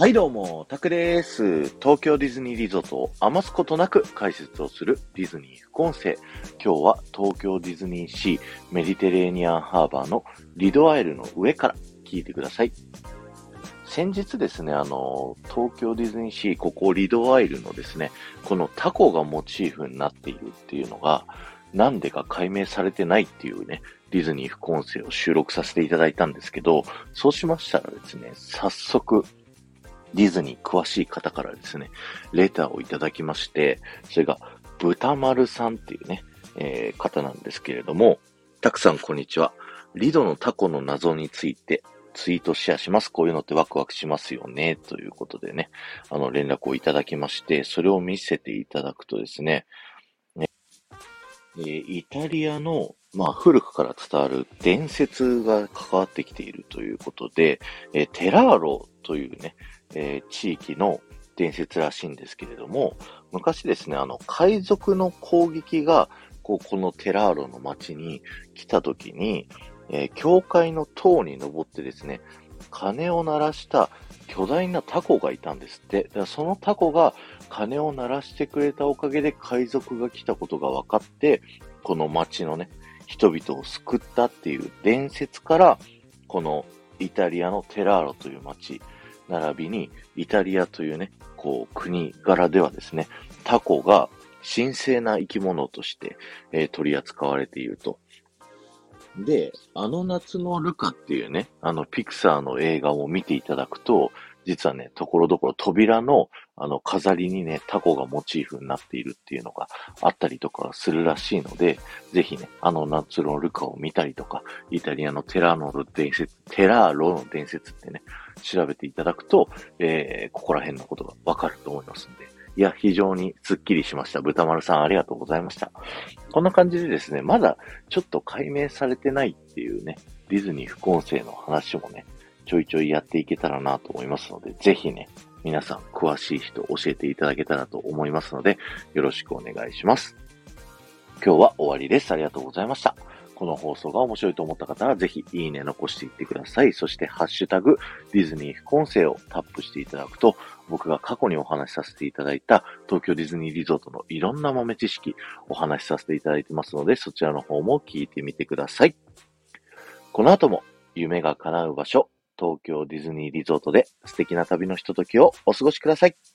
はいどうも、タクです。東京ディズニーリゾートを余すことなく解説をするディズニー副音声。今日は東京ディズニーシーメディテレーニアンハーバーのリドアイルの上から聞いてください。先日ですね、あの、東京ディズニーシー、ここリドアイルのですね、このタコがモチーフになっているっていうのが、なんでか解明されてないっていうね、ディズニー副音声を収録させていただいたんですけど、そうしましたらですね、早速、ディズニー詳しい方からですね、レターをいただきまして、それが、豚丸さんっていうね、えー方なんですけれども、たくさんこんにちは。リドのタコの謎についてツイートシェアします。こういうのってワクワクしますよね。ということでね、あの連絡をいただきまして、それを見せていただくとですね、ねえーイタリアの、まあ、古くから伝わる伝説が関わってきているということで、えーテラーロというね、えー地域の伝説らしいんですけれども、昔ですね、あの、海賊の攻撃が、こう、このテラーロの町に来た時に、えー教会の塔に登ってですね、鐘を鳴らした巨大なタコがいたんですって。だからそのタコが鐘を鳴らしてくれたおかげで海賊が来たことが分かって、この町のね、人々を救ったっていう伝説から、このイタリアのテラーロという町、並びにイタリアというね、こう国柄ではですね、タコが神聖な生き物として、えー取り扱われていると。で、あの夏のルカっていうね、あのピクサーの映画を見ていただくと、実はね、ところどころ扉のあの飾りにね、タコがモチーフになっているっていうのがあったりとかするらしいので、ぜひね、あの夏のルカを見たりとか、イタリアのテラーノの伝説、テラーロの伝説ってね、調べていただくと、えー、ここら辺のことがわかると思いますんで。いや、非常にスッキリしました。豚丸さんありがとうございました。こんな感じでですね、まだちょっと解明されてないっていうね、ディズニー副音声の話もね、ちょいちょいやっていけたらなと思いますので、ぜひね、皆さん詳しい人教えていただけたらと思いますので、よろしくお願いします。今日は終わりです。ありがとうございました。この放送が面白いと思った方は、ぜひいいね残していってください。そして、ハッシュタグ、ディズニー副音声をタップしていただくと、僕が過去にお話しさせていただいた東京ディズニーリゾートのいろんな豆知識お話しさせていただいてますので、そちらの方も聞いてみてください。この後も夢が叶う場所、東京ディズニーリゾートで素敵な旅のひとときをお過ごしください。